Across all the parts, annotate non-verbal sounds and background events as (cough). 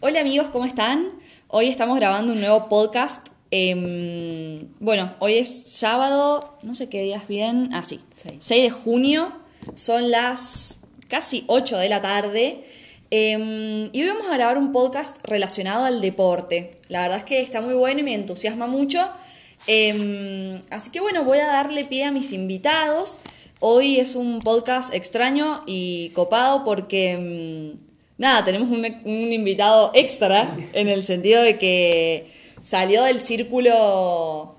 Hola amigos, ¿cómo están? Hoy estamos grabando un nuevo podcast. Em, bueno, hoy es sábado, no sé qué días bien. Ah, sí, 6 de junio. Son las casi 8 de la tarde. Em, y hoy vamos a grabar un podcast relacionado al deporte. La verdad es que está muy bueno y me entusiasma mucho. Em, así que bueno, voy a darle pie a mis invitados. Hoy es un podcast extraño y copado porque, nada, tenemos un, invitado extra en el sentido de que salió del círculo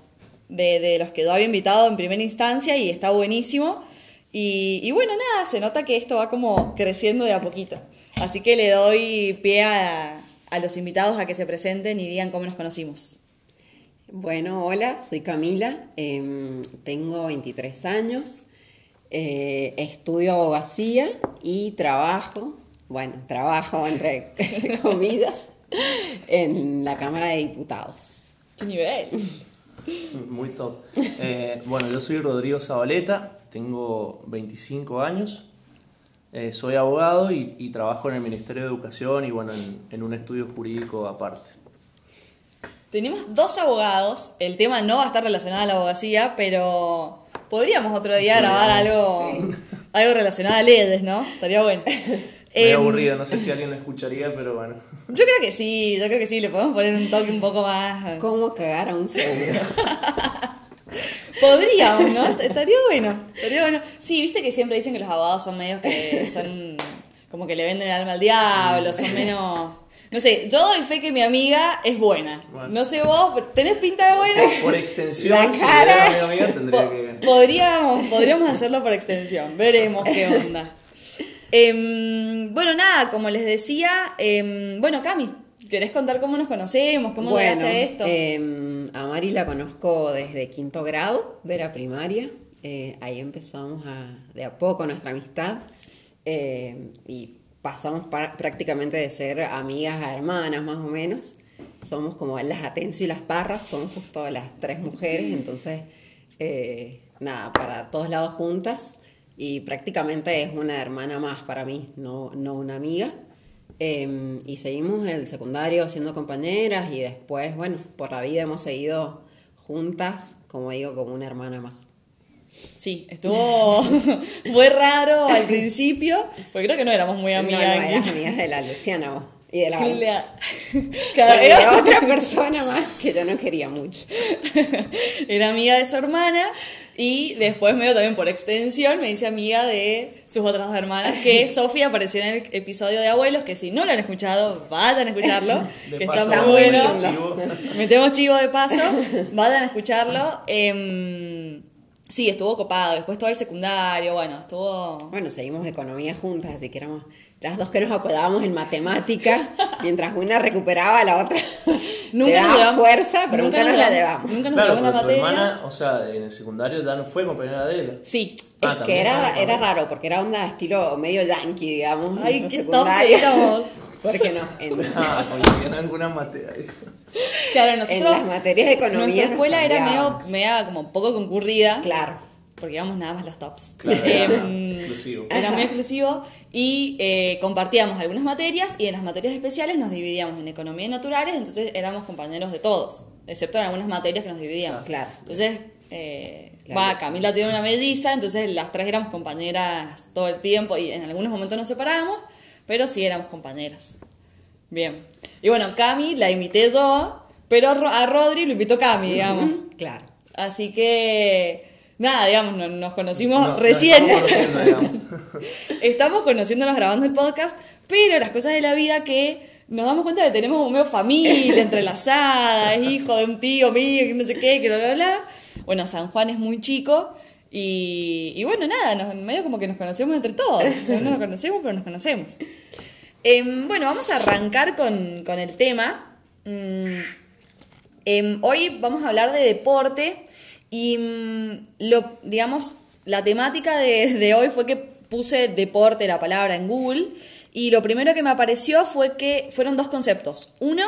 de, los que yo había invitado en primera instancia y está buenísimo. Y, bueno, nada, se nota que esto va como creciendo de a poquito. Así que le doy pie a, a los invitados a que se presenten y digan cómo nos conocimos. Bueno, hola, soy Camila, em, tengo 23 años, eh, estudio abogacía y trabajo, bueno, trabajo entre (laughs) comidas, en la Cámara de Diputados. ¿Qué nivel? Muy top. Eh, bueno, yo soy Rodrigo Zabaleta, tengo 25 años, eh, soy abogado y, y trabajo en el Ministerio de Educación y bueno, en, en un estudio jurídico aparte. Tenemos dos abogados, el tema no va a estar relacionado a la abogacía, pero podríamos otro día grabar algo, algo relacionado a LEDs, ¿no? Estaría bueno. Medio Em, aburrido, no sé si alguien lo escucharía, pero bueno. (laughs) Yo creo que sí, yo creo que sí, le podemos poner un toque un poco más... ¿Cómo cagar a un seguro? (laughs) Podríamos, ¿no? Estaría bueno, estaría bueno. Sí, viste que siempre dicen que los abogados son medios que son como que le venden el alma al diablo, son menos... No sé, yo doy fe que mi amiga es buena. Bueno. No sé vos, pero tenés pinta de buena. Por extensión, La si cara. era mi amiga, tendría Po- que. podríamos, podríamos hacerlo por extensión, veremos qué onda. Em, bueno, nada, como les decía, em, bueno, Cami, ¿querés contar cómo nos conocemos? ¿Cómo bueno, llegaste a esto? em, a Mari la conozco desde quinto grado de la primaria, eh, ahí empezamos a, de a poco nuestra amistad y pasamos para- prácticamente de ser amigas a hermanas más o menos. Somos como las Atencio y las Parras, somos justo las tres mujeres, entonces eh, nada, para todos lados juntas y prácticamente es una hermana más para mí, no, no una amiga. Eh, y seguimos el secundario siendo compañeras y después, bueno, por la vida hemos seguido juntas, como digo, como una hermana más. Sí, estuvo. (laughs) (laughs) fue raro al principio, porque creo que no éramos muy No, no, amigas. eras amigas de la Luciana vos, y de la la- (laughs) era, otra persona más que yo no quería mucho. era amiga de su hermana y después medio también por extensión me dice amiga de sus otras dos hermanas que (laughs) Sofía apareció en el episodio de abuelos que si no lo han escuchado vayan a escucharlo (laughs) De que paso, está muy bueno. metemos (laughs) chivo. metemos chivo de paso vayan a escucharlo. Em, sí estuvo copado. Después todo el secundario bueno estuvo Bueno, seguimos economía juntas, así que éramos las dos que nos apodábamos en matemática, mientras una recuperaba, la otra (laughs) Nunca le nos daba llevamos- fuerza, pero nunca, nos la llevamos-. Nunca nos Claro, llevamos la tu materia. hermana, o sea, en el secundario ya no fue compañera de ella. Sí. Ah, es que era, ah, era raro, porque era onda estilo medio yankee, digamos. Ay, qué top secundario. éramos. (laughs) ¿Por qué no? En, Ah, (laughs) coincidían en algunas materias. Claro, en nosotros. las materias de economía. Nuestra escuela era medio, media como poco concurrida. Claro. Porque íbamos nada más los tops. Claro, era Em, exclusivo. Era muy (laughs) exclusivo. Y eh, compartíamos algunas materias y en las materias especiales nos dividíamos en economía y naturales, entonces éramos compañeros de todos, excepto en algunas materias que nos dividíamos. Claro. Entonces, eh, Claro. va, Camila tiene una melliza, entonces las tres éramos compañeras todo el tiempo y en algunos momentos nos separábamos, pero sí éramos compañeras. Bien. Y bueno, Cami la invité yo, pero a Ro- a Rodri lo invitó Cami, digamos. Claro. Así que, nada, digamos, no- nos conocimos No, recién. estamos conociendo, digamos. (laughs) Estamos conociéndonos grabando el podcast, pero las cosas de la vida que nos damos cuenta de que tenemos un medio familia (laughs) entrelazada, es hijo de un tío mío, que no sé qué, que bla, bla, bla. Bueno, San Juan es muy chico y, y bueno, nada, nos, medio como que nos conocemos entre todos. No nos (laughs) conocemos, pero nos conocemos. Em, bueno, vamos a arrancar con, con el tema. Mm, Em, hoy vamos a hablar de deporte y mm, lo, digamos, la temática de, de hoy fue que puse deporte, la palabra, en Google y lo primero que me apareció fue que fueron dos conceptos. Uno,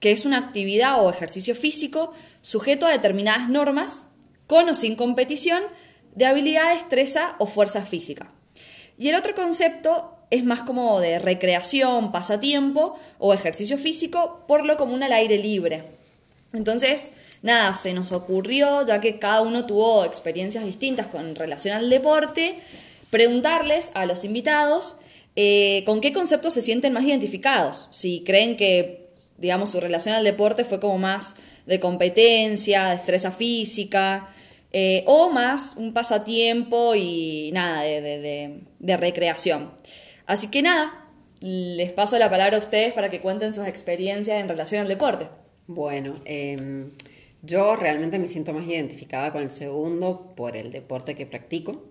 que es una actividad o ejercicio físico sujeto a determinadas normas, con o sin competición, de habilidad, destreza o fuerza física. Y el otro concepto es más como de recreación, pasatiempo o ejercicio físico, por lo común al aire libre. Entonces, nada, se nos ocurrió, ya que cada uno tuvo experiencias distintas con relación al deporte, preguntarles a los invitados eh, con qué conceptos se sienten más identificados. Si creen que, digamos, su relación al deporte fue como más de competencia, destreza física, eh, o más un pasatiempo y nada, de, de recreación. Así que nada, les paso la palabra a ustedes para que cuenten sus experiencias en relación al deporte. Bueno, em, yo realmente me siento más identificada con el segundo por el deporte que practico,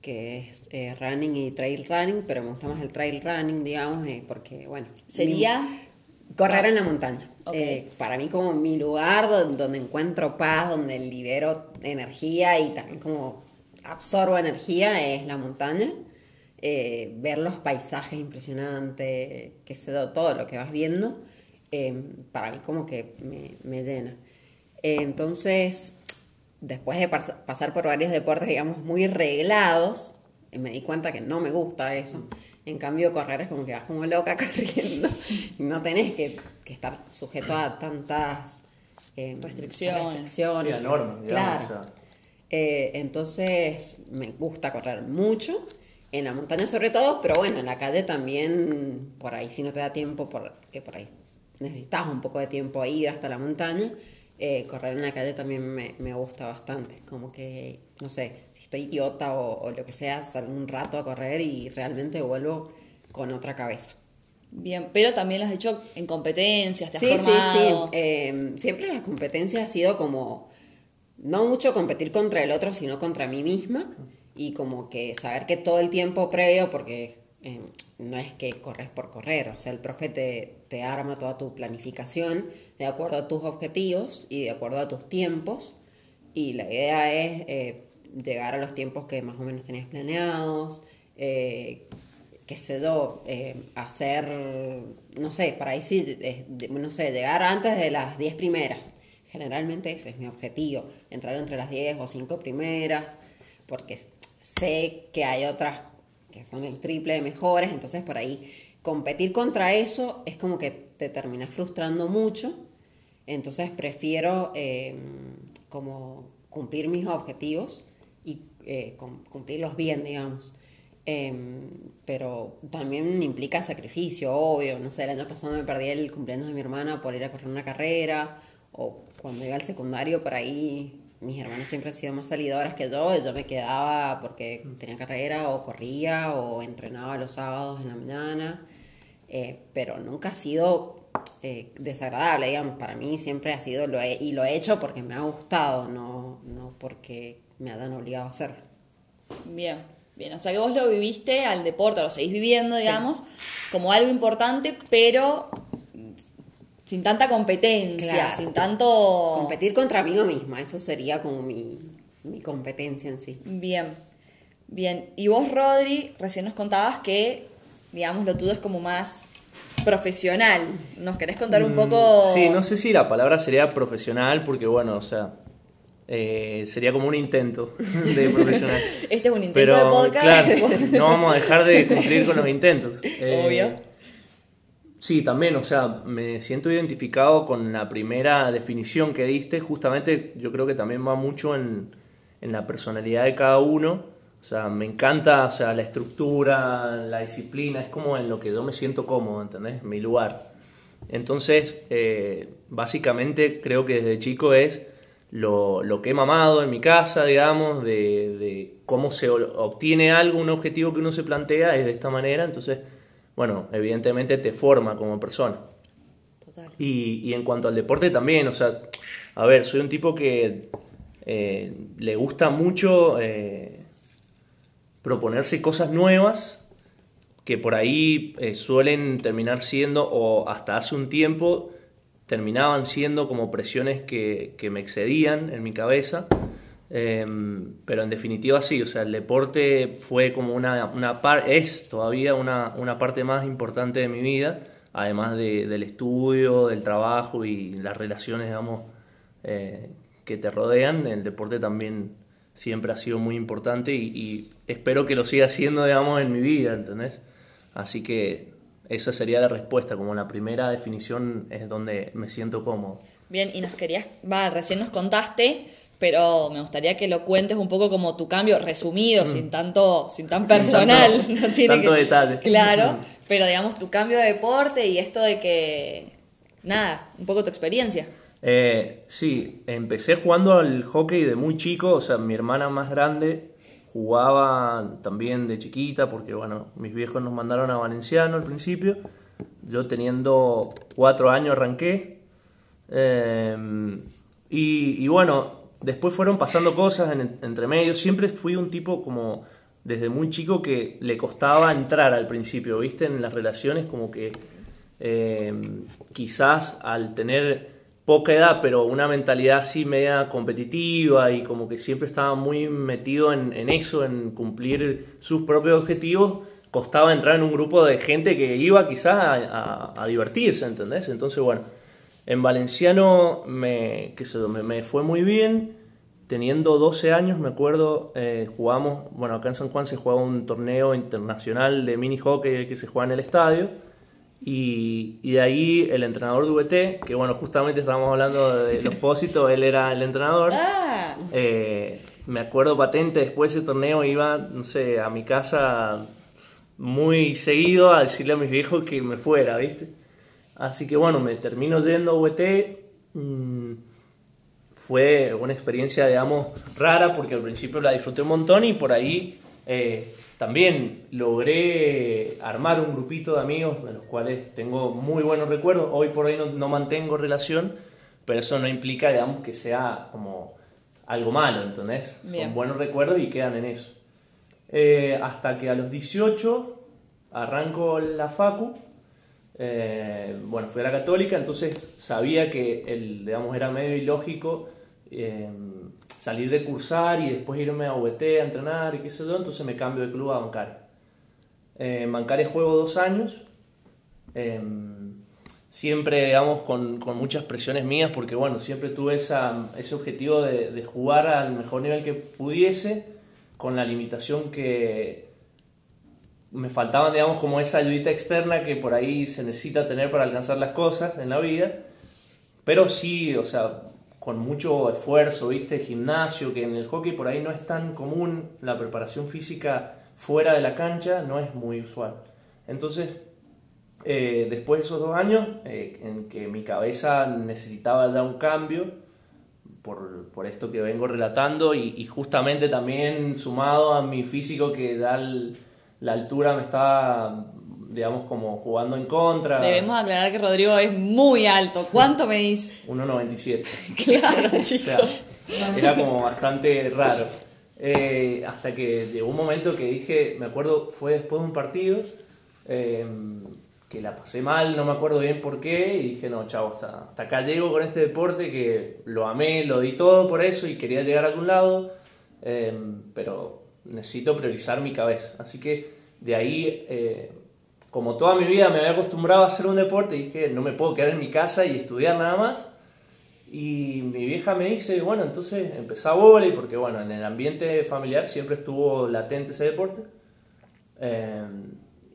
que es eh, running y trail running, pero me gusta más el trail running, digamos, eh, porque, bueno. Sería. correr en la montaña. Eh, para mí, como mi lugar donde, donde encuentro paz, donde libero energía y también como absorbo energía es la montaña. ver los paisajes impresionantes, que se todo lo que vas viendo. Em, para mí como que me, llena. Entonces, después de pasar por varios deportes, digamos, muy reglados, eh, me di cuenta que no me gusta eso. En cambio, correr es como que vas como loca (laughs) corriendo y no tenés que, estar sujeto a tantas em, restricciones. Sí, a normas, claro. Eh, entonces, me gusta correr mucho. En la montaña sobre todo, pero bueno, en la calle también, por ahí si no te da tiempo, porque por ahí necesitas un poco de tiempo a ir hasta la montaña, eh, correr en la calle también me, me, gusta bastante. Como que, no sé, si estoy idiota o, lo que sea, salgo un rato a correr y realmente vuelvo con otra cabeza. Bien, pero también lo has hecho en competencias, te has sí, formado. Sí, sí, eh, siempre las competencias ha sido como, no mucho competir contra el otro, sino contra mí misma. Y como que saber que todo el tiempo previo, porque eh, no es que corres por correr, o sea, el profe te, arma toda tu planificación de acuerdo a tus objetivos y de acuerdo a tus tiempos, y la idea es eh, llegar a los tiempos que más o menos tenías planeados, eh, qué sé yo, eh, hacer, no sé, para ahí sí, no sé, llegar antes de las 10 primeras. Generalmente ese es mi objetivo, entrar entre las 10 o 5 primeras, porque sé que hay otras son el triple de mejores, entonces por ahí competir contra eso es como que te terminas frustrando mucho, entonces prefiero em, como cumplir mis objetivos y eh, cumplirlos bien, digamos. Em, pero también implica sacrificio, obvio. No sé, el año pasado me perdí el cumpleaños de mi hermana por ir a correr una carrera, o cuando iba al secundario por ahí mis hermanas siempre han sido más salidoras que yo, yo me quedaba porque tenía carrera o corría o entrenaba los sábados en la mañana, eh, pero nunca ha sido eh, desagradable, digamos, para mí siempre ha sido, lo y lo he hecho porque me ha gustado, no, no porque me hayan obligado a hacerlo. Bien, bien, o sea que vos lo viviste al deporte, lo seguís viviendo, digamos, como algo importante, pero sin tanta competencia, sin tanto... Competir contra mí misma, eso sería como mi, competencia en sí. Bien, bien. Y vos, Rodri, recién nos contabas que, digamos, lo tuyo es como más profesional. ¿Nos querés contar un mm, poco...? Sí, no sé si la palabra sería profesional, porque bueno, o sea... Eh, sería como un intento de profesional. (laughs) Este es un intento de podcast. Claro, (laughs) no vamos a dejar de cumplir con los intentos. Obvio. Sí, también, o sea, me siento identificado con la primera definición que diste, justamente yo creo que también va mucho en, la personalidad de cada uno, o sea, me encanta, o sea, la estructura, la disciplina, es como en lo que yo me siento cómodo, ¿entendés? Mi lugar. Entonces, eh, básicamente creo que desde chico es lo, que he mamado en mi casa, digamos, de, de cómo se obtiene algo, un objetivo que uno se plantea, es de esta manera, entonces bueno, evidentemente te forma como persona. Total. Y, en cuanto al deporte también, o sea, a ver, soy un tipo que eh, le gusta mucho eh, proponerse cosas nuevas que por ahí eh, suelen terminar siendo, o hasta hace un tiempo, terminaban siendo como presiones que, que me excedían en mi cabeza. Em, pero en definitiva sí, o sea, el deporte fue como una, una es todavía una, una, parte más importante de mi vida, además de, del estudio, del trabajo y las relaciones, digamos, eh, que te rodean, el deporte también siempre ha sido muy importante y, espero que lo siga siendo, digamos, en mi vida, ¿entendés? Así que esa sería la respuesta, como la primera definición es donde me siento cómodo. Bien, y nos querías, va, recién nos contaste, pero me gustaría que lo cuentes un poco como tu cambio resumido, Mm. sin tanto, sin tan personal, tanto- (laughs) no tiene tanto que- detalle. Claro, pero digamos tu cambio de deporte y esto de que, nada, un poco tu experiencia. Eh, sí, empecé jugando al hockey de muy chico, o sea, mi hermana más grande jugaba también de chiquita, porque bueno, mis viejos nos mandaron a Valenciano al principio, yo teniendo cuatro años arranqué, eh, y, y bueno, después fueron pasando cosas en- entre medio, siempre fui un tipo como desde muy chico que le costaba entrar al principio, ¿viste? En las relaciones como que eh, quizás al tener poca edad, pero una mentalidad así media competitiva y como que siempre estaba muy metido en, en eso, en cumplir sus propios objetivos, costaba entrar en un grupo de gente que iba quizás a, a- a divertirse, ¿entendés? Entonces, bueno, en Valenciano me, qué sé me, me fue muy bien. Teniendo 12 años, me acuerdo, eh, jugamos, bueno, acá en San Juan se juega un torneo internacional de mini hockey que se juega en el estadio. Y, y de ahí el entrenador de VT, que bueno, justamente estábamos hablando de los (laughs) pósitos, él era el entrenador. Ah, Eh, me acuerdo patente, después de ese torneo iba, no sé, a mi casa muy seguido a decirle a mis viejos que me fuera, ¿viste? Así que bueno, me termino yendo a VT. mm, fue una experiencia, digamos, rara porque al principio la disfruté un montón y por ahí eh, también logré armar un grupito de amigos de los cuales tengo muy buenos recuerdos. Hoy por hoy no, no mantengo relación, pero eso no implica, digamos, que sea como algo malo, ¿entendés? Bien. Son buenos recuerdos y quedan en eso. Eh, hasta que a los 18 arranco la facu. Eh, bueno, fui a la católica, entonces sabía que el, digamos, era medio ilógico eh, salir de cursar y después irme a VT a entrenar y qué sé yo, entonces me cambio de club a Bancaria. Eh, en juego dos años, eh, siempre, digamos, con, con muchas presiones mías, porque bueno, siempre tuve esa, ese objetivo de, de jugar al mejor nivel que pudiese, con la limitación que me faltaba, digamos, como esa ayudita externa que por ahí se necesita tener para alcanzar las cosas en la vida, pero sí, o sea, con mucho esfuerzo, ¿viste? Gimnasio, que en el hockey por ahí no es tan común la preparación física fuera de la cancha, no es muy usual. Entonces, eh, después de esos dos años, eh, en que mi cabeza necesitaba dar un cambio, por, por esto que vengo relatando, y, y justamente también sumado a mi físico que da el- la altura me estaba, digamos, como jugando en contra. debemos aclarar que Rodrigo es muy alto. ¿Cuánto medís? (laughs) 1.97. Claro, (laughs) O chicos. sea, era como bastante raro. Eh, hasta que llegó un momento que dije, me acuerdo, fue después de un partido, eh, que la pasé mal, no me acuerdo bien por qué, y dije, no, chavo, hasta, hasta acá llego con este deporte que lo amé, lo di todo por eso y quería llegar a algún lado, eh, pero necesito priorizar mi cabeza. Así que de ahí, eh, como toda mi vida me había acostumbrado a hacer un deporte, dije, no me puedo quedar en mi casa y estudiar nada más. Y mi vieja me dice, bueno, entonces empezá volei, porque bueno, en el ambiente familiar siempre estuvo latente ese deporte. Eh,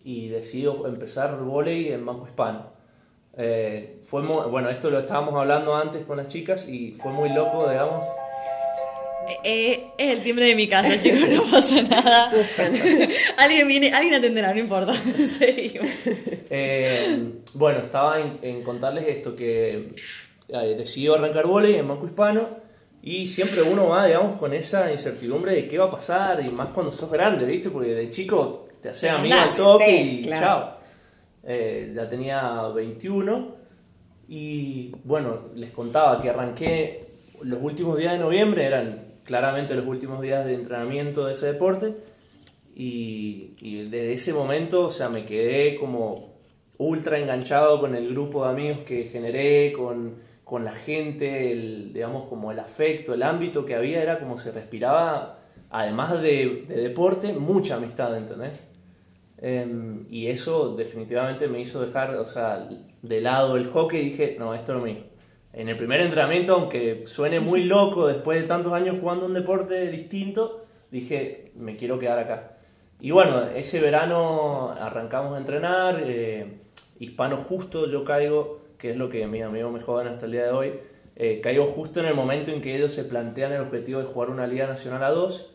y decido empezar volei en Banco Hispano. Eh, fue bueno, esto lo estábamos hablando antes con las chicas y fue muy loco, digamos. Eh, es el timbre de mi casa, (laughs) chicos, no pasa nada. alguien viene, alguien atenderá, no importa. (laughs) Seguimos. Eh, bueno, estaba en, en contarles esto, que eh, decidió arrancar volei en Banco Hispano y siempre uno va, digamos, con esa incertidumbre de qué va a pasar y más cuando sos grande, ¿viste? Porque de chico te haces amigo al toque y claro. chao. Eh, ya tenía 21 y bueno, les contaba que arranqué los últimos días de noviembre, eran claramente los últimos días de entrenamiento de ese deporte y, desde ese momento, o sea, me quedé como ultra enganchado con el grupo de amigos que generé, con, con la gente, el, digamos, como el afecto, el ámbito que había, era como se respiraba, además de, de deporte, mucha amistad, ¿entendés? Em, y eso definitivamente me hizo dejar, o sea, de lado el hockey y dije, no, esto es lo mío. En el primer entrenamiento, aunque suene muy loco después de tantos años jugando un deporte distinto, dije, me quiero quedar acá. y bueno, ese verano arrancamos a entrenar, eh, hispano justo yo caigo, que es lo que mis amigos me jodan hasta el día de hoy, eh, caigo justo en el momento en que ellos se plantean el objetivo de jugar una Liga Nacional A2.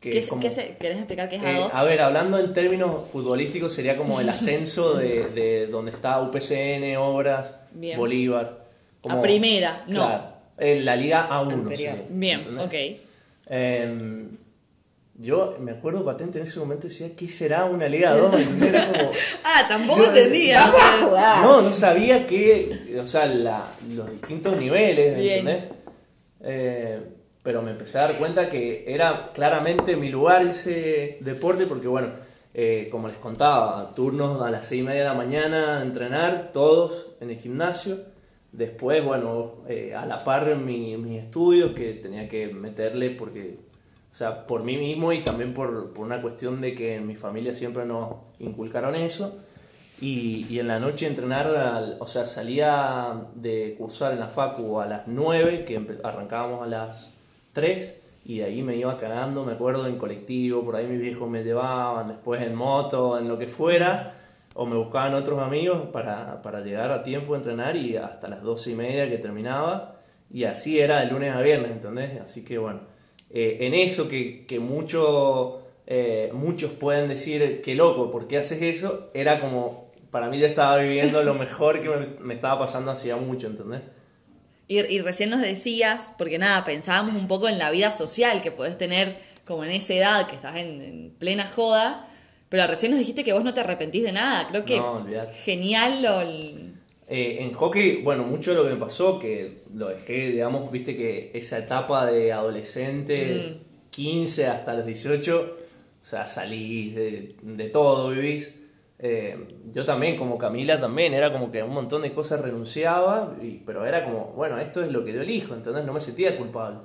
Que ¿Qué, es como, se, ¿Querés explicar qué es A2? Eh, a ver, hablando en términos futbolísticos, sería como el (laughs) ascenso de, de donde está UPCN, Obras, Bolívar. Como, a primera, no. Claro, en la Liga A1. Bien, ok. Eh, yo me acuerdo patente en ese momento decía, ¿qué será una Liga 2? Como, (laughs) ah, tampoco entendía. No, no sabía que, o sea, los distintos niveles, ¿entendés? Eh, pero me empecé a dar cuenta que era claramente mi lugar ese deporte, porque bueno, eh, como les contaba, turnos a las seis y media de la mañana a entrenar, todos en el gimnasio. Después, bueno, eh, a la par en mis estudios, que tenía que meterle porque o sea, por mí mismo y también por, por, una cuestión de que en mi familia siempre nos inculcaron eso. Y, y en la noche entrenar, o sea, salía de cursar en la facu a las 9, que arrancábamos a las 3, y de ahí me iba cagando, me acuerdo, en colectivo, por ahí mis viejos me llevaban, después en moto, en lo que fuera, o me buscaban otros amigos para, para llegar a tiempo a entrenar y hasta las 12 y media que terminaba. Y así era de lunes a viernes, ¿entendés? Así que bueno, eh, en eso que, que mucho, eh, muchos pueden decir, qué loco, ¿por qué haces eso? Era como, para mí ya estaba viviendo lo mejor que me, estaba pasando hacía mucho, ¿entendés? Y, y, recién nos decías, porque nada, pensábamos un poco en la vida social que podés tener como en esa edad, que estás en, plena joda, pero recién nos dijiste que vos no te arrepentís de nada. Creo que genial lo, eh, en hockey, bueno, mucho de lo que me pasó, que lo dejé, digamos, viste que esa etapa de adolescente, 15 mm. hasta los 18, o sea, salís de, todo, vivís. Eh, yo también, como Camila, también, era como que un montón de cosas renunciaba, pero era como, bueno, esto es lo que yo elijo, entonces no me sentía culpable.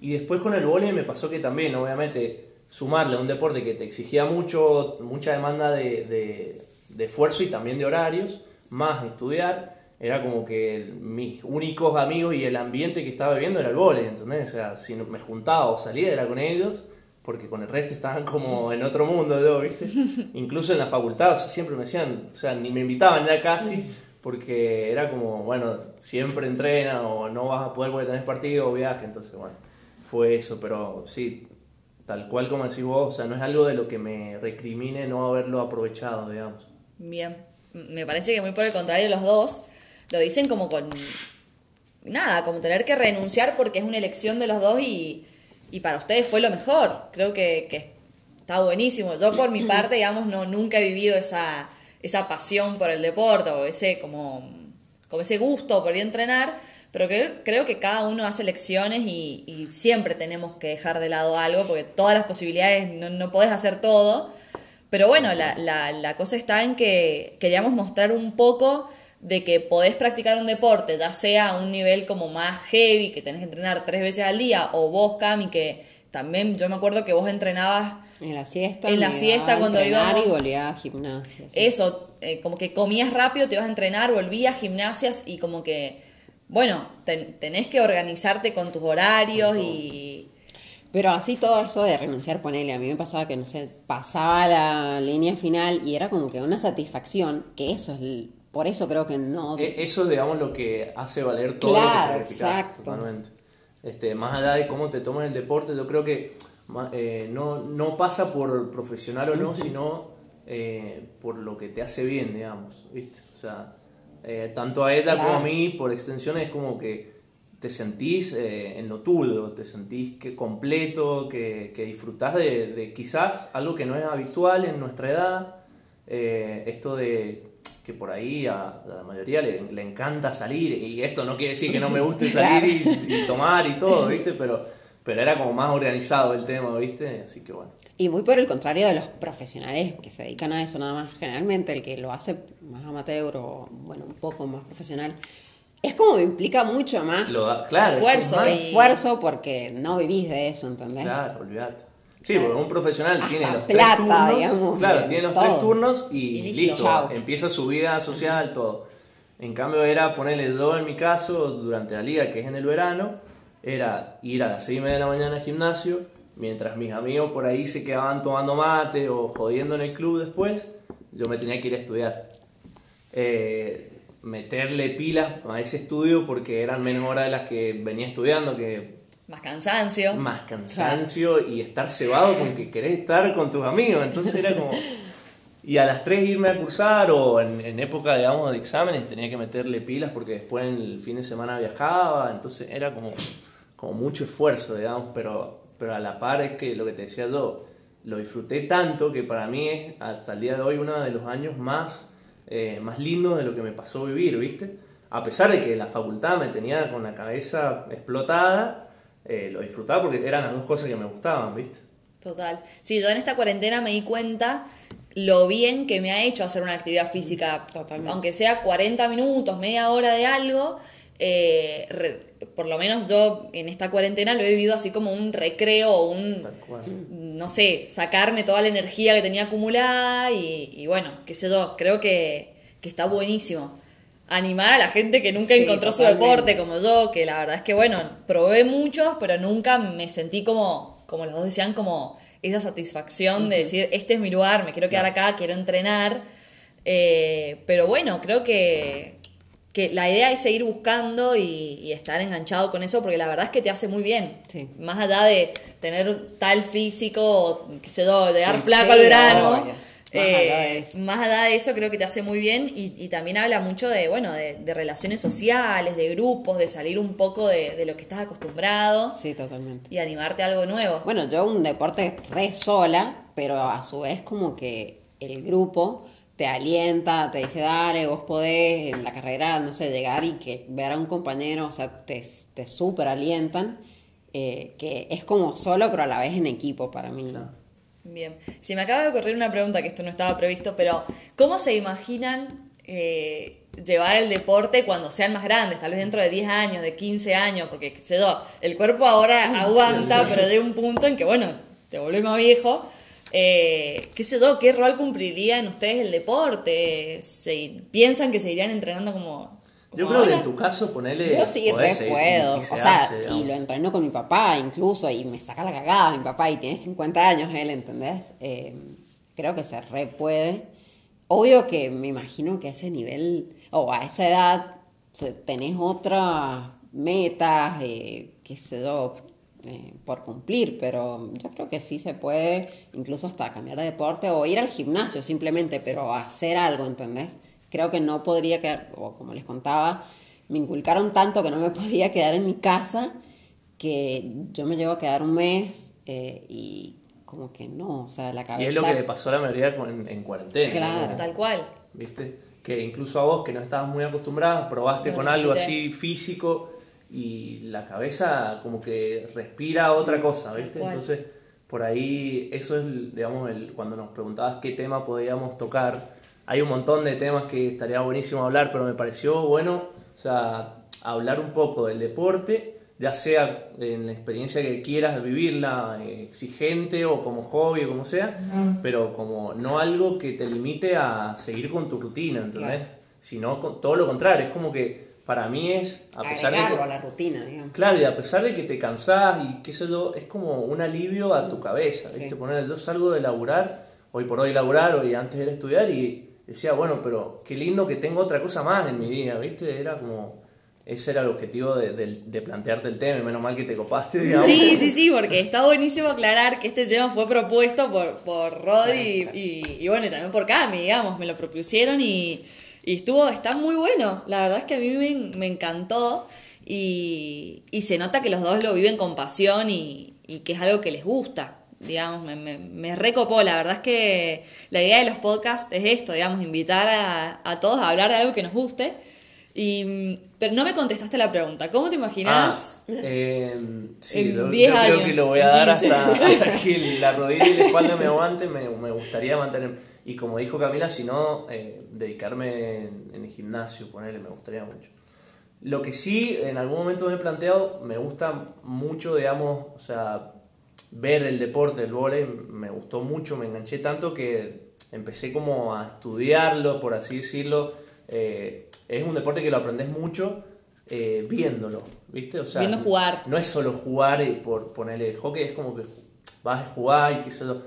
Y después con el vóley me pasó que también, obviamente, sumarle a un deporte que te exigía mucho, mucha demanda de esfuerzo y también de horarios, más estudiar, era como que mis únicos amigos y el ambiente que estaba viviendo era el vóley, ¿entendés? O sea, si me juntaba o salía era con ellos, porque con el resto estaban como en otro mundo, yo, ¿viste? (laughs) Incluso en la facultad, o sea, siempre me decían, o sea, ni me invitaban ya casi, porque era como, bueno, siempre entrena o no vas a poder porque tenés partido o viaje, entonces, bueno, fue eso, pero sí, tal cual como decís vos, o sea, no es algo de lo que me recrimine no haberlo aprovechado, digamos. Bien me parece que muy por el contrario los dos lo dicen como con nada, como tener que renunciar porque es una elección de los dos y, y para ustedes fue lo mejor. Creo que, que, está buenísimo. Yo por mi parte, digamos, no nunca he vivido esa, esa pasión por el deporte o ese como, como ese gusto por ir a entrenar, pero que, creo que cada uno hace elecciones y, y, siempre tenemos que dejar de lado algo porque todas las posibilidades no, no podés hacer todo. Pero bueno, la, la, la cosa está en que queríamos mostrar un poco de que podés practicar un deporte, ya sea a un nivel como más heavy, que tenés que entrenar tres veces al día, o vos, Cami, que también yo me acuerdo que vos entrenabas en la siesta. En la siesta cuando y volvía a gimnasia. Eso, eh, como que comías rápido, te ibas a entrenar, volvías a gimnasias y como que, bueno, tenés que organizarte con tus horarios y pero así todo eso de renunciar, ponele, a mí me pasaba que, no sé, pasaba la línea final y era como que una satisfacción, que eso es, por eso creo que no... E, eso es, digamos, lo que hace valer todo claro, lo que exacto. totalmente. Este, más allá de cómo te tomas el deporte, yo creo que eh, no, no pasa por profesional o no, sino eh, por lo que te hace bien, digamos, ¿viste? O sea, eh, tanto a ella como a mí, por extensión, es como que te sentís eh, en lo tuyo, te sentís que completo, que, que disfrutás de, quizás algo que no es habitual en nuestra edad, eh, esto de que por ahí a, la mayoría le, encanta salir, y esto no quiere decir que no me guste (laughs) salir y, tomar y todo, ¿viste? Pero, pero era como más organizado el tema, ¿viste? Así que bueno. Y muy por el contrario de los profesionales que se dedican a eso nada más, generalmente el que lo hace más amateur o, bueno, un poco más profesional, es como que implica mucho más esfuerzo, esfuerzo porque no vivís de eso, ¿entendés? Claro, olvidate. Sí, porque un profesional tiene los tres turnos. claro, tiene los tres turnos y, listo, empieza su vida social, todo. En cambio era ponerle dos en mi caso durante la liga, que es en el verano, era ir a las seis y media de la mañana al gimnasio, mientras mis amigos por ahí se quedaban tomando mate o jodiendo en el club después, yo me tenía que ir a estudiar. Eh, meterle pilas a ese estudio porque eran menos horas de las que venía estudiando, que Más cansancio. más cansancio y estar cebado con que querés estar con tus amigos. Entonces era como... Y a las 3 irme a cursar o en, en época, digamos, de exámenes tenía que meterle pilas porque después en el fin de semana viajaba, entonces era como, como mucho esfuerzo, digamos, pero, pero a la par es que lo que te decía yo, lo disfruté tanto que para mí es hasta el día de hoy uno de los años más, eh, más lindos de lo que me pasó vivir, ¿viste? A pesar de que la facultad me tenía con la cabeza explotada, eh, lo disfrutaba porque eran las dos cosas que me gustaban, ¿viste? Total. Sí, yo en esta cuarentena me di cuenta lo bien que me ha hecho hacer una actividad física, Totalmente. aunque sea 40 minutos, media hora de algo, eh, re- por lo menos yo en esta cuarentena lo he vivido así como un recreo o un, no sé, sacarme toda la energía que tenía acumulada y, y bueno, qué sé yo, creo que, que está buenísimo. Animar a la gente que nunca Sí, encontró su deporte como yo, que la verdad es que bueno, probé muchos, pero nunca me sentí como, como los dos decían, como esa satisfacción de decir, este es mi lugar, me quiero quedar acá, quiero entrenar. Eh, pero bueno, creo que, que la idea es seguir buscando y, y estar enganchado con eso, porque la verdad es que te hace muy bien. Sí. Más allá de tener tal físico, o, qué sé yo, de dar Sí, flaco sí, al verano. obvio. Más allá de eh, eso. más allá de eso creo que te hace muy bien y, y también habla mucho de, bueno, de, de relaciones sociales, de grupos, de salir un poco de, de lo que estás acostumbrado Sí, totalmente. y animarte a algo nuevo. Bueno, yo un deporte re sola, pero a su vez como que el grupo te alienta, te dice, dale, vos podés en la carrera, no sé, llegar y que ver a un compañero, o sea, te, te súper alientan, eh, que es como solo, pero a la vez en equipo para mí. Bien. Si me acaba de ocurrir una pregunta que esto no estaba previsto, pero ¿cómo se imaginan eh, llevar el deporte cuando sean más grandes? Tal vez dentro de 10 años, de 15 años, porque qué sé yo, el cuerpo ahora aguanta, pero llega un punto en que, bueno, te volvés más viejo. Eh, ¿Qué sé yo? ¿Qué rol cumpliría en ustedes el deporte? ¿Se, ¿Piensan que seguirían entrenando como.? Yo como creo que en tu caso, ponele. Yo sí, re puedo. o sea, hace, y lo entreno con mi papá incluso, y me saca la cagada mi papá, y tiene 50 años él, ¿entendés? Eh, creo que se re puede. Obvio que me imagino que a ese nivel, o a esa edad, tenés otras metas, eh, qué sé yo, eh, por cumplir, pero yo creo que sí se puede, incluso hasta cambiar de deporte o ir al gimnasio simplemente, pero hacer algo, ¿entendés? Creo que no podría quedar, o como les contaba, me inculcaron tanto que no me (laughs) podía quedar en mi casa que yo me llevo a quedar un mes eh, y como que no, o sea, la Y cabeza... es lo que le pasó a la mayoría con- en cuarentena. Claro. ¿no? Tal cual. ¿Viste? Que incluso a vos, que no estabas muy acostumbrada, probaste con algo así físico y la cabeza como que respira otra cosa, ¿viste? Entonces, por ahí, eso es, digamos, el, cuando nos preguntabas qué tema podíamos tocar, hay un montón de temas que estaría buenísimo hablar, pero me pareció bueno, o sea, hablar un poco del deporte, ya sea en la experiencia que quieras vivirla, eh, exigente o como hobby o como sea, pero como no algo que te limite a seguir con tu rutina, ¿entendés? Claro. Sino con, todo lo contrario, es como que para mí es, a pesar de que... a la rutina, digamos. Claro, y a pesar de que te cansás y qué sé yo, es como un alivio a tu cabeza, ¿viste? Sí. Poner, yo salgo de laburar, hoy por hoy laburar, hoy antes era estudiar y decía, bueno, pero qué lindo que tengo otra cosa más en mi día, ¿viste? Era como, ese era el objetivo de, de- de plantearte el tema, y menos mal que te copaste, digamos. Sí, sí, sí, porque está buenísimo aclarar que este tema fue propuesto por, por Rodri y, y, y bueno, y también por Cami, digamos, me lo propusieron y, y estuvo, está muy bueno. La verdad es que a mí me, me encantó y, y se nota que los dos lo viven con pasión y, y que es algo que les gusta. Digamos, me, me, me recopó. La verdad es que la idea de los podcasts es esto, digamos, invitar a, a todos a hablar de algo que nos guste. Y, pero no me contestaste la pregunta. ¿Cómo te imaginas? Ah, eh, sí, En yo, 10 yo creo años, que lo voy a dar 15. hasta, (laughs) hasta que la rodilla y la espalda me aguante, me, me gustaría mantener. Y como dijo Camila, si no, eh, dedicarme en, en el gimnasio, ponerle, me gustaría mucho. Lo que sí, en algún momento me he planteado, me gusta mucho, digamos, o sea, ver el deporte, el vóley, me gustó mucho, me enganché tanto que empecé como a estudiarlo, por así decirlo. Eh, es un deporte que lo aprendes mucho eh, viéndolo, ¿viste? O sea, Viendo jugar. No es solo jugar y por ponerle hockey, es como que vas a jugar y qué sé yo.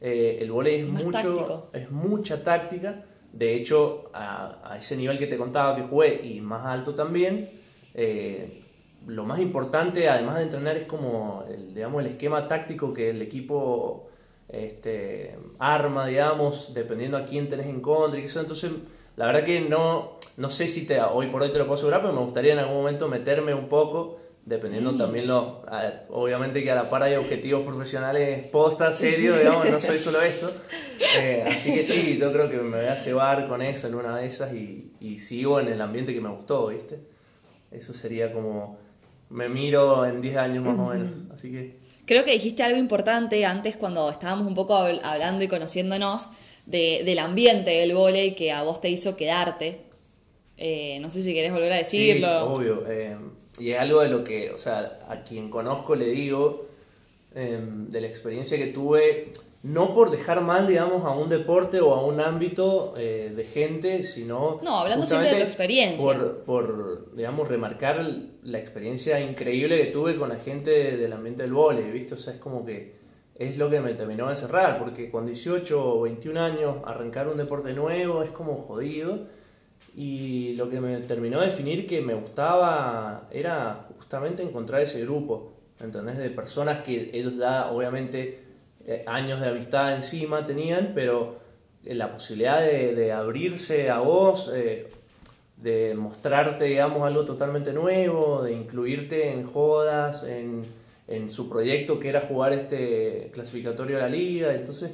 Eh, el volei es, mucho, táctico. es mucha táctica. De hecho, a, a ese nivel que te contaba que jugué y más alto también, eh, lo más importante, además de entrenar, es como el, digamos, el esquema táctico que el equipo este, arma, digamos, dependiendo a quién tenés en contra y eso. Entonces, la verdad que no, no sé si te, hoy por hoy te lo puedo asegurar, pero me gustaría en algún momento meterme un poco, dependiendo también lo, obviamente que a la par hay objetivos profesionales posta, serio, digamos, no soy solo esto. Eh, así que sí, yo creo que me voy a cebar con eso en una de esas y, y sigo en el ambiente que me gustó, ¿viste? Eso sería como, me miro en 10 años más o menos, así que... Creo que dijiste algo importante antes cuando estábamos un poco habl- hablando y conociéndonos de- del ambiente del vóley que a vos te hizo quedarte. Eh, no sé si querés volver a decirlo. Sí, obvio. eh, y es algo de lo que, o sea, a quien conozco le digo, eh, de la experiencia que tuve, no por dejar mal, digamos, a un deporte o a un ámbito eh, de gente, sino... No, hablando siempre de tu experiencia. Por, por, digamos, remarcar la experiencia increíble que tuve con la gente del ambiente del vóley, ¿viste? O sea, es como que es lo que me terminó de cerrar, porque con 18 o 21 años arrancar un deporte nuevo es como jodido. Y lo que me terminó de definir que me gustaba era justamente encontrar ese grupo, ¿entendés? De personas que ellos ya obviamente eh, años de amistad encima tenían, pero eh, la posibilidad de, abrirse a vos, eh, de mostrarte, digamos, algo totalmente nuevo, de incluirte en jodas, en, en su proyecto que era jugar este clasificatorio de la liga. Entonces,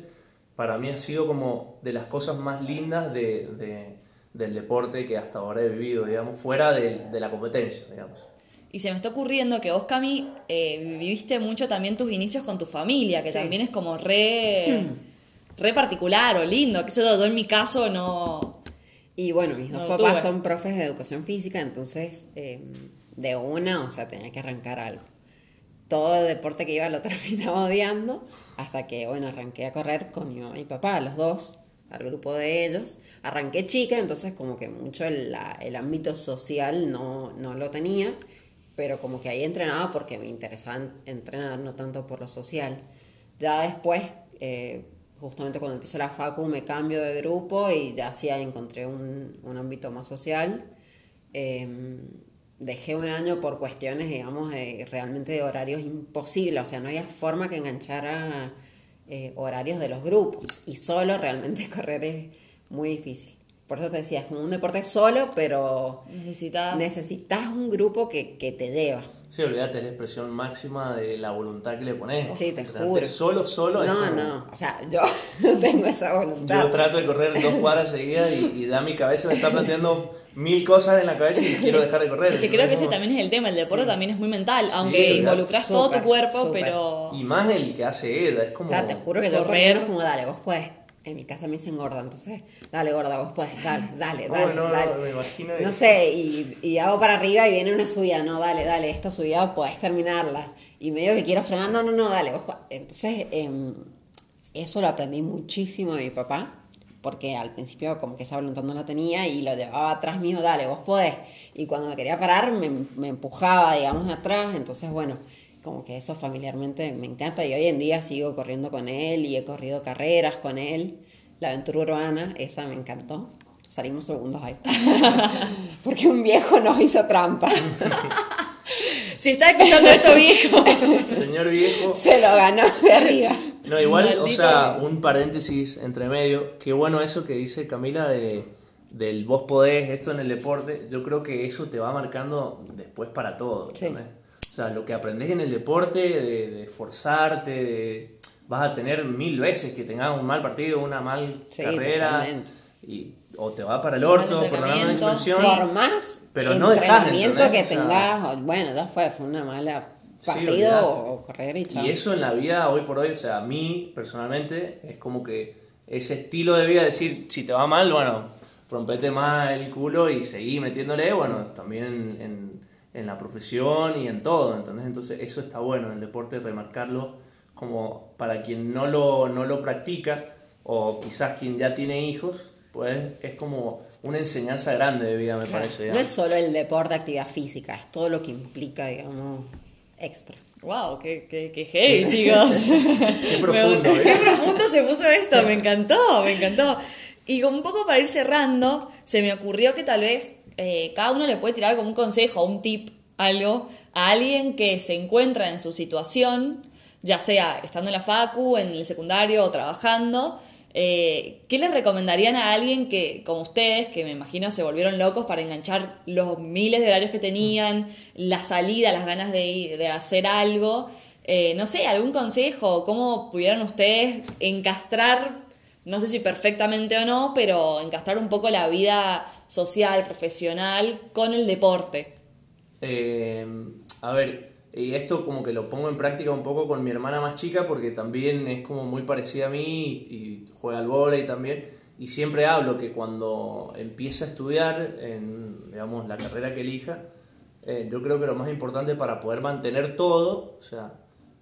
para mí ha sido como de las cosas más lindas de, de- del deporte que hasta ahora he vivido, digamos, fuera de, de la competencia, digamos. Y se me está ocurriendo que vos, Cami, eh, viviste mucho también tus inicios con tu familia, que Sí. también es como re, re particular o lindo. Que sé yo, en mi caso no. Y bueno, mis dos No papás tuve. son profes de educación física, entonces eh, de una, o sea, tenía que arrancar algo. Todo deporte que iba lo (laughs) terminaba odiando, hasta que, bueno, arranqué a correr con mi mamá y papá, los dos, al grupo de ellos. Arranqué chica, entonces como que mucho el, el ámbito social no, no lo tenía, pero como que ahí entrenaba porque me interesaba en- entrenar, no tanto por lo social. Ya después, eh, justamente cuando empiezo la facu, me cambio de grupo y ya sí encontré un, un ámbito más social. Eh, dejé un año por cuestiones, digamos, de, realmente de horarios imposibles, o sea, no había forma que enganchara eh, horarios de los grupos y solo realmente (laughs) correr es muy difícil. Por eso te decía, es como un deporte solo, pero Necesitas. necesitas un grupo que, que te lleva. Sí, olvídate, es la expresión máxima de la voluntad que le pones. Sí, te Entrenarte juro. Solo, solo. No, como- no, o sea, yo (laughs) no tengo esa voluntad. Yo trato de correr dos cuadras seguidas y, y ya mi cabeza me está planteando mil cosas en la cabeza y quiero dejar de correr. Es que creo que ese también es el tema. El deporte también es muy mental, aunque Sí, involucras todo tu cuerpo, pero. Y más el que hace Eda, es como... O sea, te juro que yo Correr. es como, dale, vos podés. En mi casa me dicen gorda, entonces, dale, gorda, vos podés, dale, dale, No, dale, no, no, dale. me imagino No sé, y, y hago para arriba y viene una subida, no, dale, dale, esta subida podés terminarla. Y me digo que quiero frenar, no, no, no, dale, vos podés. Entonces, em, eso lo aprendí muchísimo de mi papá, porque al principio como que esa voluntad no la tenía y lo llevaba atrás mío, dale, vos podés. Y cuando me quería parar, me, me empujaba, digamos, atrás, entonces, bueno, como que eso familiarmente me encanta y hoy en día sigo corriendo con él y he corrido carreras con él. La aventura urbana, esa me encantó. Salimos segundos ahí. (laughs) Porque un viejo nos hizo trampa. (laughs) Si está escuchando esto, viejo. (laughs) Señor viejo. Se lo ganó de arriba. No, igual, o sea, un paréntesis entre medio. Qué bueno eso que dice Camila de, del vos podés, esto en el deporte. Yo creo que eso te va marcando después para todo. Sí. O sea, lo que aprendés en el deporte, de, de esforzarte, de, vas a tener mil veces que tengas un mal partido, una mal Sí, carrera. totalmente. Y, o te va para el orto, perdóname la entrenamiento, expresión. Sí. Por más Pero no dejás de entrenamiento que o sea- tengas, bueno, ya fue, fue una mala Sí, partido olvidate. o correr y chao. Y eso en la vida hoy por hoy, o sea, a mí personalmente es como que ese estilo de vida, decir, si te va mal, bueno, rompete más el culo y seguí metiéndole, bueno, también en, en- en la profesión y en todo, ¿entendés? Entonces eso está bueno en el deporte, remarcarlo como para quien no lo, no lo practica o quizás quien ya tiene hijos, pues es como una enseñanza grande de vida, me Claro, parece. no digamos. es solo el deporte, actividad física, es todo lo que implica, digamos, extra. Wow, qué, qué, qué heavy, chicos. (laughs) Qué profundo, Me- ¿eh? Qué profundo se puso esto, me encantó, me encantó. Y un poco para ir cerrando, se me ocurrió que tal vez eh, cada uno le puede tirar como un consejo, un tip, algo, a alguien que se encuentra en su situación, ya sea estando en la facu, en el secundario o trabajando. eh, ¿Qué les recomendarían a alguien que, como ustedes, que me imagino se volvieron locos para enganchar los miles de horarios que tenían, la salida, las ganas de, hacer algo? Eh, no sé, algún consejo, cómo pudieron ustedes encastrar, no sé si perfectamente o no, pero encastrar un poco la vida social, profesional con el deporte. Eh, a ver, y esto como que lo pongo en práctica un poco con mi hermana más chica porque también es como muy parecida a mí y, juega al vóley también. Y siempre hablo que cuando empieza a estudiar en, digamos, la carrera que elija, eh, yo creo que lo más importante para poder mantener todo, o sea,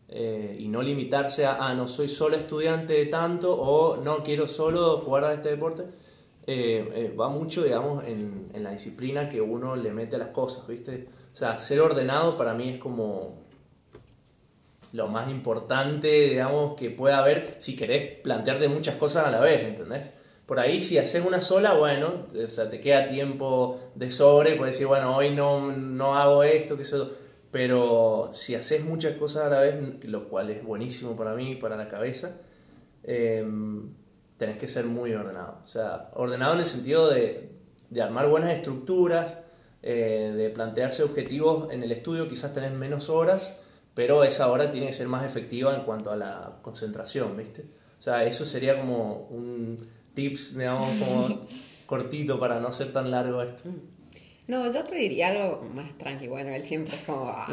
eh, y no limitarse a, ah, no soy solo estudiante de tanto o no quiero solo jugar a este deporte, eh, eh, va mucho, digamos, en, en la disciplina que uno le mete a las cosas, ¿viste? O sea, ser ordenado para mí es como lo más importante, digamos, que pueda haber si querés plantearte muchas cosas a la vez, ¿entendés? Por ahí si haces una sola, bueno, o sea, te queda tiempo de sobre, puedes decir, bueno, hoy no, no hago esto, que eso, pero si haces muchas cosas a la vez, lo cual es buenísimo para mí, para la cabeza, eh, tenés que ser muy ordenado. O sea, ordenado en el sentido de, de armar buenas estructuras, eh, de plantearse objetivos en el estudio, quizás tenés menos horas, pero esa hora tiene que ser más efectiva en cuanto a la concentración, ¿viste? O sea, eso sería como un tips, digamos, como (laughs) cortito para no ser tan largo esto. No, yo te diría algo más tranqui. Bueno, él siempre es como. (laughs) ah.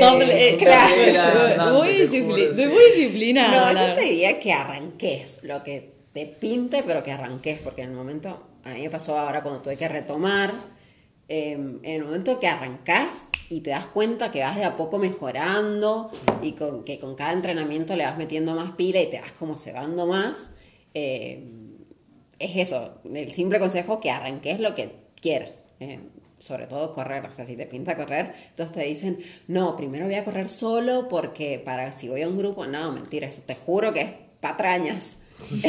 Doble, eh, claro. (laughs) Era muy, andante, te discipli- juro, sí. muy disciplinado. No, yo te diría que arranques lo que te pinte, pero que arranques, porque en el momento, a mí me pasó ahora cuando tuve que retomar, eh, en el momento que arrancás y te das cuenta que vas de a poco mejorando y con, que con cada entrenamiento le vas metiendo más pila y te vas como cebando más, eh, es eso, el simple consejo que arranques lo que quieras. eh, sobre todo correr, o sea, si te pinta correr, entonces te dicen, no, primero voy a correr solo porque para si voy a un grupo, no, mentira, eso te juro que es patrañas. (laughs)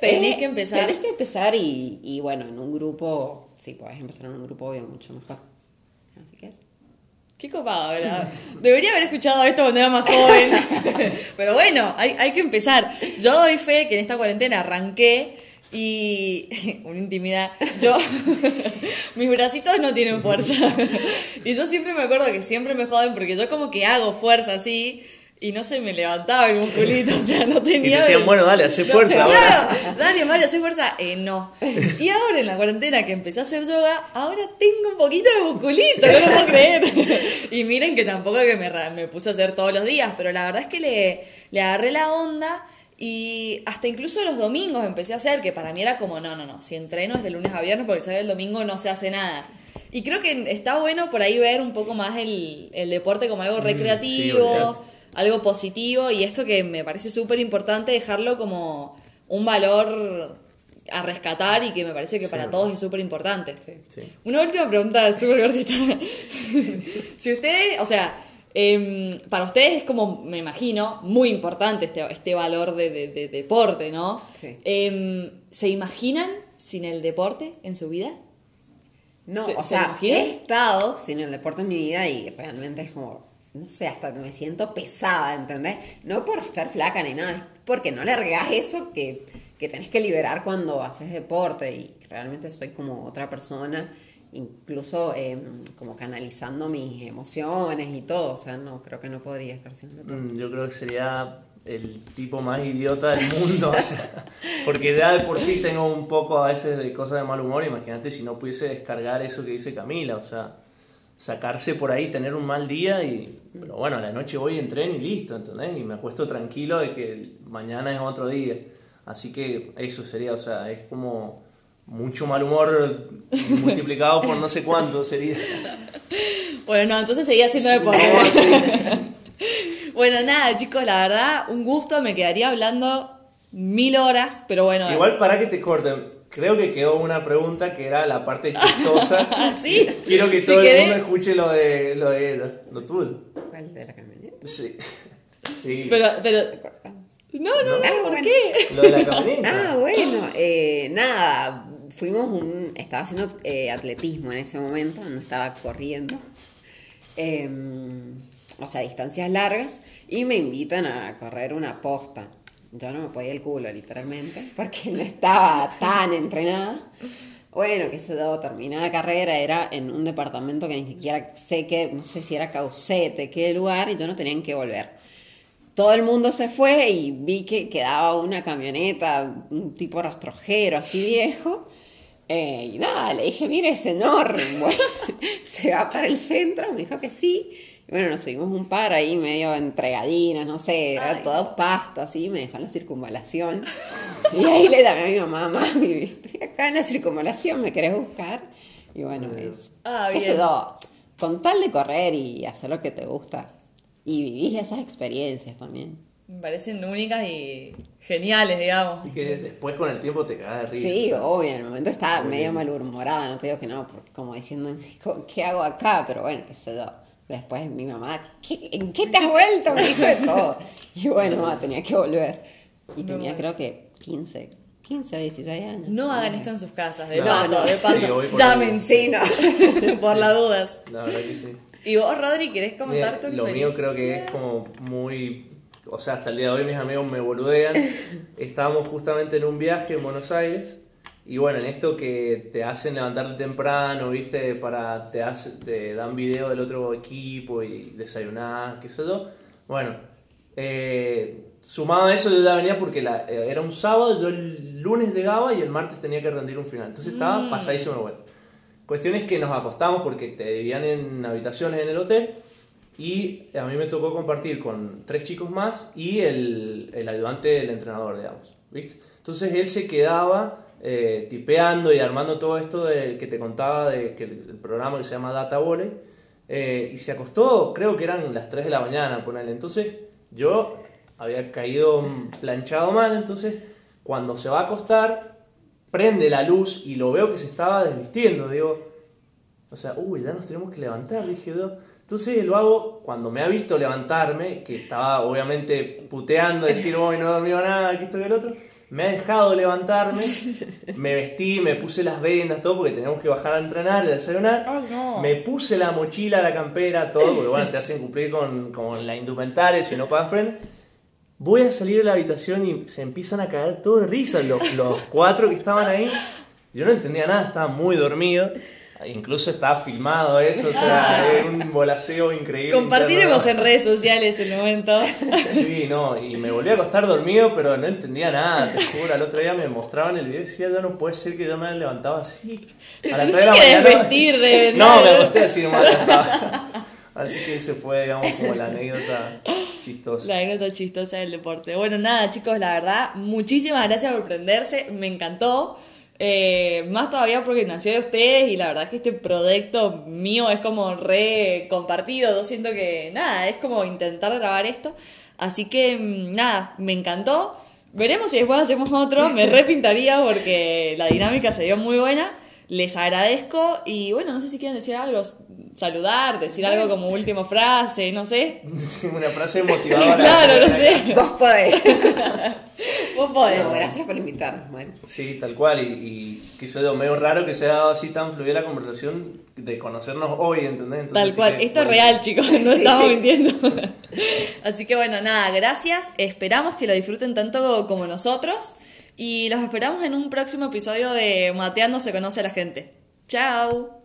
Tenés que empezar. Tenés que empezar y, y bueno, en un grupo, sí, podés empezar en un grupo obvio mucho mejor. Así que eso. Qué copado, ¿verdad? Debería haber escuchado esto cuando era más joven. (laughs) Pero bueno, hay, hay que empezar. Yo doy fe que en esta cuarentena arranqué y. (laughs) Una intimidad. Yo. (laughs) mis bracitos no tienen fuerza. Y yo siempre me acuerdo que siempre me joden porque yo como que hago fuerza así. Y no se me levantaba el musculito, (laughs) o sea, no Y te tenía... decían, del- bueno, dale, hace No, fuerza ahora. Claro, dale Mario, hace fuerza. Eh, no. Y ahora en la cuarentena que empecé a hacer yoga, ahora tengo un poquito de musculito, no lo puedo creer. Y miren que tampoco que me, me puse a hacer todos los días, pero la verdad es que le, le agarré la onda y hasta incluso los domingos empecé a hacer, que para mí era como, no, no, no, si entreno es de lunes a viernes porque sabes el domingo no se hace nada. Y creo que está bueno por ahí ver un poco más el, el deporte como algo recreativo olvidate. algo positivo y esto que me parece súper importante dejarlo como un valor a rescatar y que me parece que para todos es súper importante. Sí. Una última pregunta súper cortita. (laughs) si ustedes, o sea, em, para ustedes es como, me imagino, muy importante este, este valor de, de- de deporte, ¿no? Sí. Em, ¿Se imaginan sin el deporte en su vida? No, ¿Se- o se sea, imaginan? he estado sin el deporte en mi vida y realmente es como, no sé, hasta me siento pesada, ¿entendés? No por ser flaca ni nada, es porque no le regás eso que, que tenés que liberar cuando haces deporte y realmente soy como otra persona, incluso eh, como canalizando mis emociones y todo, o sea, no, creo que no podría estar deporte. Mm, Yo creo que sería el tipo más idiota del mundo. (laughs) o sea, porque ya de por sí tengo un poco a veces de cosas de mal humor. Imagínate si no pudiese descargar eso que dice Camila. O sea, sacarse por ahí, tener un mal día y... Pero bueno, a la noche voy en tren y listo, ¿entendés? Y me acuesto tranquilo de que mañana es otro día. Así que eso sería, o sea, es como mucho mal humor multiplicado por no sé cuánto sería. Bueno, no, entonces seguía haciendo deporte. No, sí. (laughs) Bueno, nada, chicos, la verdad, un gusto, me quedaría hablando mil horas, pero bueno. Igual para que te corten, creo que quedó una pregunta que era la parte (laughs) chistosa. ¿Sí? Quiero que Si todo querés- el mundo escuche lo de, lo de ella, lo tuyo. ¿Cuál de la camioneta? Sí. (laughs) Sí. Pero, pero. No, no, no, Ah, ¿por bueno. qué? Lo de la camioneta. Ah, bueno, eh, nada, fuimos un, estaba haciendo eh, atletismo en ese momento, no estaba corriendo, Em, o sea, distancias largas, y me invitan a correr una posta. Yo no me podía el culo, literalmente, porque no estaba tan entrenada. Bueno, que se yo, terminé la carrera, era en un departamento que ni siquiera sé que, no sé si era Caucete, qué lugar, y yo no tenía en qué volver todo el mundo se fue y vi que quedaba una camioneta, un tipo rastrojero así viejo. Eh, y nada, le dije, mire, es enorme. (laughs) Bueno, se va para el centro, me dijo que sí. Y bueno, nos subimos un par ahí medio entregadinas, no sé, era Ay. todo pasto así, me dejó en la circunvalación. (laughs) Y ahí le daba a mi mamá, mami, estoy acá en la circunvalación, ¿me querés buscar? Y bueno, es, Ah, ese bien. do- con tal de correr y hacer lo que te gusta. Y vivís esas experiencias también. Me parecen únicas y geniales, digamos. Y que después con el tiempo te cagas de risa. Sí, obvio, en el momento estaba Muy medio bien. malhumorada, no te digo que no, porque como diciendo, ¿qué hago acá? Pero bueno, qué sé yo. Después mi mamá, ¿qué- ¿en qué te has vuelto? Me dijo de todo. Y bueno, mamá, tenía que volver. Y tenía creo que 15, 15 o 16 años. No hagan esto en sus casas, de No, paso, no. de paso. Sí, por Llamen, sí, no. (laughs) por las dudas. La verdad que sí. ¿Y vos, Rodri, querés comentar Mira, tu Lo experiencia? mío creo que es como muy... O sea, hasta el día de hoy mis amigos me boludean. (laughs) Estábamos justamente en un viaje en Buenos Aires. Y bueno, en esto que te hacen levantarte temprano, ¿viste? Para, te, hace- te dan video del otro equipo y desayunar, qué sé yo. Bueno, eh, sumado a eso yo ya venía porque la- eh, era un sábado, yo el lunes llegaba y el martes tenía que rendir un final. Entonces estaba pasadísimo de vuelta. Cuestión es que nos acostamos porque te dividían en habitaciones en el hotel y a mí me tocó compartir con tres chicos más y el, el ayudante del entrenador, digamos, ¿viste? Entonces él se quedaba eh, tipeando y armando todo esto de, que te contaba de el programa que se llama Data Volley eh, y se acostó, creo que eran las 3 de la mañana, ponele. Entonces yo había caído planchado mal, entonces cuando se va a acostar prende la luz y lo veo que se estaba desvistiendo, digo, o sea, uy, ya nos tenemos que levantar, dije yo. Entonces lo hago cuando me ha visto levantarme, que estaba obviamente puteando, decir, hoy no he dormido nada, que esto que el otro. Me ha dejado levantarme, me vestí, me puse las vendas, todo, porque tenemos que bajar a entrenar y a desayunar. Ay, no. Me puse la mochila, la campera, todo, porque bueno, te hacen cumplir con, con la indumentaria si no pagas prenda. Voy a salir de la habitación y se empiezan a caer todo de risa los, los cuatro que estaban ahí. Yo no entendía nada, estaba muy dormido. Incluso estaba filmado eso, o sea, era un volaseo increíble. Compartiremos en redes sociales el momento. (laughs) Sí, no, y me volví a acostar dormido, pero no entendía nada, te juro. Al otro día me mostraban el video y decía, ya no puede ser que yo me haya levantado así. A las Tuviste 3 de la mañana. desvestir de- (laughs) No, me acosté así nomás. Así que ese fue, digamos, como la anécdota chistosa. La anécdota chistosa del deporte. Bueno, nada, chicos, la verdad, muchísimas gracias por prenderse. Me encantó. Eh, más todavía porque nació de ustedes y la verdad es que este proyecto mío es como re compartido. Yo siento que nada, es como intentar grabar esto. Así que mm, nada, me encantó. Veremos si después hacemos otro. Me (laughs) repintaría porque la dinámica se dio muy buena. Les agradezco y bueno, no sé si quieren decir algo, saludar, decir algo como última frase, no sé. (laughs) Una frase motivadora. Claro, no sé. Vos podés. (laughs) Vos podés. No, gracias por invitarnos, Mari. Sí, tal cual. Y, y eso medio raro que se haya dado así tan fluida la conversación de conocernos hoy, ¿entendés? Entonces, Tal cual. que- Esto es real, chicos. (laughs) No Sí, estamos mintiendo. (laughs) Así que bueno, nada, gracias. Esperamos que lo disfruten tanto como nosotros. Y los esperamos en un próximo episodio de Mateando se conoce a la gente. Chao.